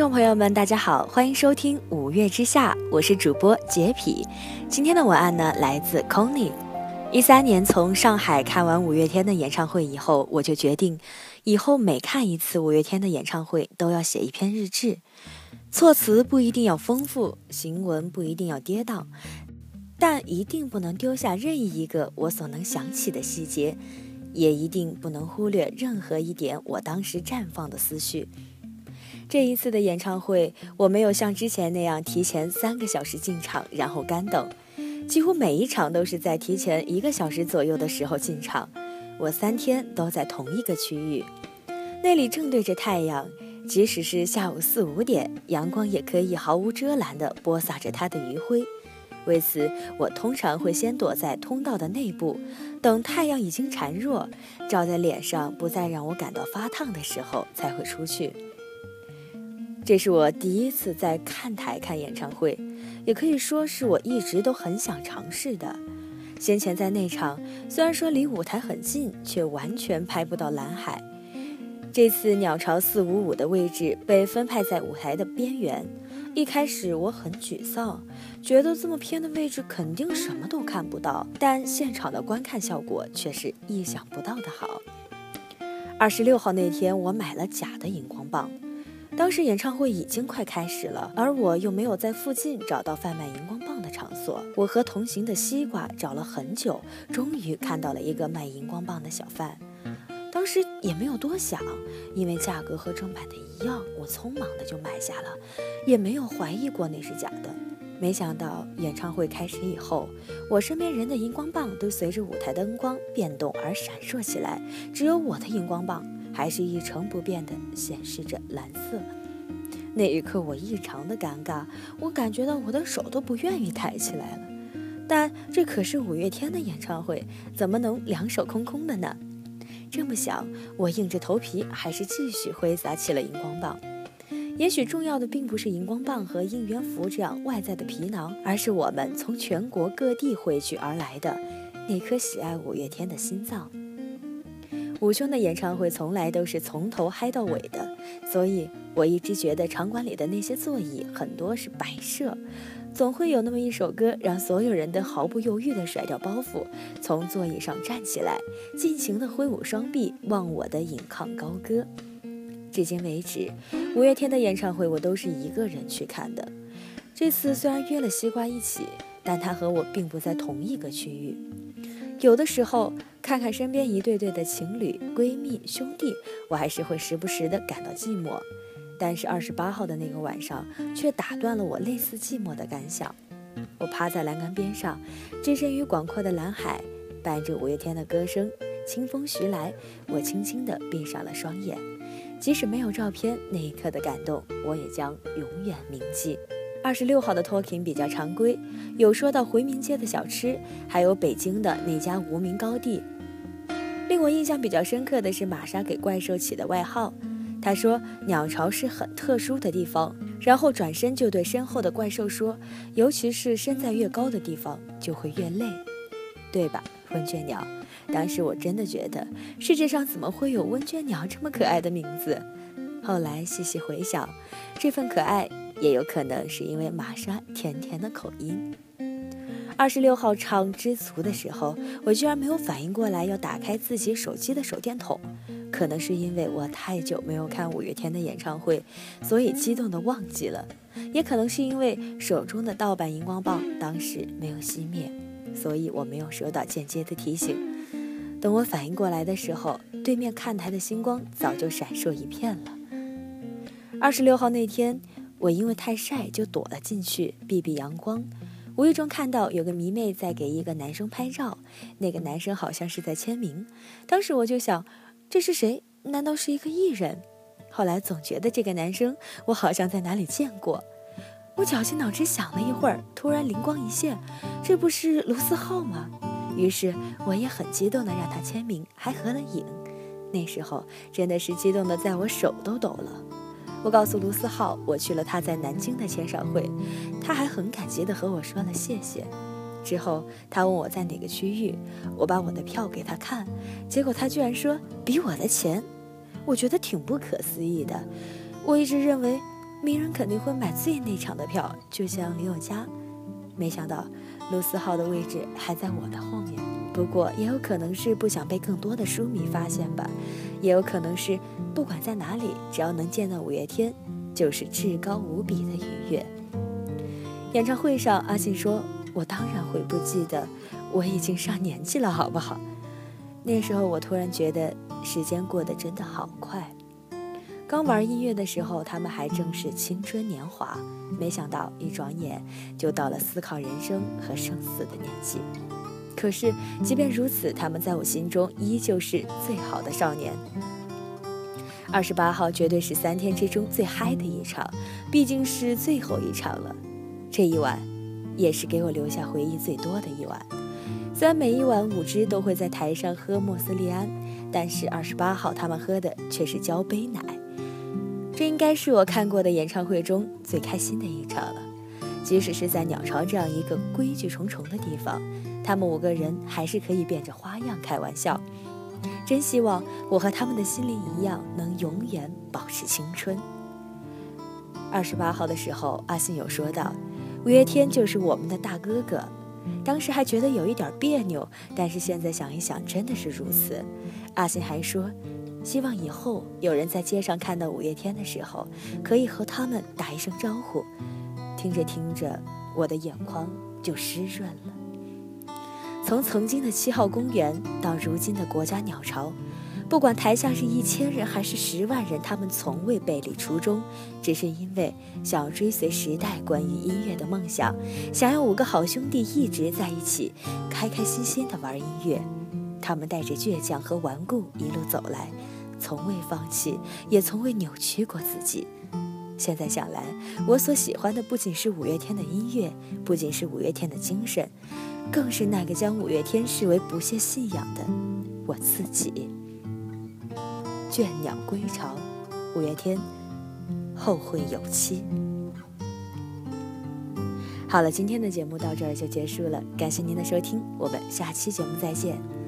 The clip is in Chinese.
众朋友们，大家好，欢迎收听《五月之下》，我是主播洁癖。今天的文案呢，来自 c o n y 一三年从上海看完五月天的演唱会以后，我就决定，以后每看一次五月天的演唱会，都要写一篇日志。措辞不一定要丰富，行文不一定要跌宕，但一定不能丢下任意一个我所能想起的细节，也一定不能忽略任何一点我当时绽放的思绪。这一次的演唱会，我没有像之前那样提前三个小时进场，然后干等。几乎每一场都是在提前一个小时左右的时候进场，我三天都在同一个区域，那里正对着太阳，即使是下午四五点，阳光也可以毫无遮拦地播撒着它的余晖。为此，我通常会先躲在通道的内部，等太阳已经孱弱，照在脸上不再让我感到发烫的时候，才会出去。这是我第一次在看台看演唱会。也可以说是我一直都很想尝试的。先前在那场，虽然说离舞台很近，却完全拍不到蓝海。这次鸟巢四五五的位置被分派在舞台的边缘。一开始我很沮丧，觉得这么偏的位置肯定什么都看不到。但现场的观看效果却是意想不到的好。二十六号那天，我买了假的荧光棒。当时演唱会已经快开始了，而我又没有在附近找到贩卖荧光棒的场所。我和同行的西瓜找了很久，终于看到了一个卖荧光棒的小贩。当时也没有多想，因为价格和正版的一样，我匆忙的就买下了，也没有怀疑过那是假的。没想到演唱会开始以后，我身边人的荧光棒都随着舞台灯光变动而闪烁起来，只有我的荧光棒。还是一成不变的显示着蓝色。那一刻我异常的尴尬，我感觉到我的手都不愿意抬起来了。但这可是五月天的演唱会，怎么能两手空空的呢？这么想，我硬着头皮还是继续挥洒起了荧光棒。也许重要的并不是荧光棒和应援服这样外在的皮囊，而是我们从全国各地汇聚而来的那颗喜爱五月天的心脏。五兄的演唱会从来都是从头嗨到尾的，所以我一直觉得场馆里的那些座椅很多是摆设，总会有那么一首歌让所有人都毫不犹豫地甩掉包袱，从座椅上站起来，尽情地挥舞双臂，忘我的引吭高歌。至今为止，五月天的演唱会我都是一个人去看的。这次虽然约了西瓜一起，但他和我并不在同一个区域。有的时候。看看身边一对对的情侣、闺蜜、兄弟，我还是会时不时的感到寂寞。但是二十八号的那个晚上，却打断了我类似寂寞的感想。我趴在栏杆边上，置身于广阔的蓝海，伴着五月天的歌声，清风徐来，我轻轻地闭上了双眼。即使没有照片，那一刻的感动，我也将永远铭记。二十六号的 talking 比较常规，有说到回民街的小吃，还有北京的那家无名高地。令我印象比较深刻的是玛莎给怪兽起的外号，他说鸟巢是很特殊的地方，然后转身就对身后的怪兽说，尤其是身在越高的地方就会越累，对吧？温倦鸟。当时我真的觉得世界上怎么会有温倦鸟这么可爱的名字？后来细细回想，这份可爱也有可能是因为玛莎甜甜的口音。二十六号唱《知足》的时候，我居然没有反应过来要打开自己手机的手电筒，可能是因为我太久没有看五月天的演唱会，所以激动的忘记了；也可能是因为手中的盗版荧光棒当时没有熄灭，所以我没有收到间接的提醒。等我反应过来的时候，对面看台的星光早就闪烁一片了。二十六号那天，我因为太晒就躲了进去避避阳光。无意中看到有个迷妹在给一个男生拍照，那个男生好像是在签名。当时我就想，这是谁？难道是一个艺人？后来总觉得这个男生我好像在哪里见过。我绞尽脑汁想了一会儿，突然灵光一现，这不是卢思浩吗？于是我也很激动的让他签名，还合了影。那时候真的是激动的，在我手都抖了。我告诉卢思浩，我去了他在南京的签售会，他还很感激地和我说了谢谢。之后他问我在哪个区域，我把我的票给他看，结果他居然说比我的钱，我觉得挺不可思议的。我一直认为名人肯定会买最内场的票，就像李永嘉。没想到，卢思浩的位置还在我的后面。不过，也有可能是不想被更多的书迷发现吧，也有可能是不管在哪里，只要能见到五月天，就是至高无比的愉悦。演唱会上，阿信说：“我当然会不记得，我已经上年纪了，好不好？”那时候，我突然觉得时间过得真的好快。刚玩音乐的时候，他们还正是青春年华，没想到一转眼就到了思考人生和生死的年纪。可是，即便如此，他们在我心中依旧是最好的少年。二十八号绝对是三天之中最嗨的一场，毕竟是最后一场了。这一晚，也是给我留下回忆最多的一晚。虽然每一晚五支都会在台上喝莫斯利安，但是二十八号他们喝的却是交杯奶。这应该是我看过的演唱会中最开心的一场了。即使是在鸟巢这样一个规矩重重的地方，他们五个人还是可以变着花样开玩笑。真希望我和他们的心灵一样，能永远保持青春。二十八号的时候，阿信有说到，五月天就是我们的大哥哥。当时还觉得有一点别扭，但是现在想一想，真的是如此。阿信还说。希望以后有人在街上看到五月天的时候，可以和他们打一声招呼。听着听着，我的眼眶就湿润了。从曾经的七号公园到如今的国家鸟巢，不管台下是一千人还是十万人，他们从未背离初衷，只是因为想要追随时代关于音乐的梦想，想要五个好兄弟一直在一起，开开心心的玩音乐。他们带着倔强和顽固一路走来，从未放弃，也从未扭曲过自己。现在想来，我所喜欢的不仅是五月天的音乐，不仅是五月天的精神，更是那个将五月天视为不懈信仰的我自己。倦鸟归巢，五月天后会有期。好了，今天的节目到这儿就结束了，感谢您的收听，我们下期节目再见。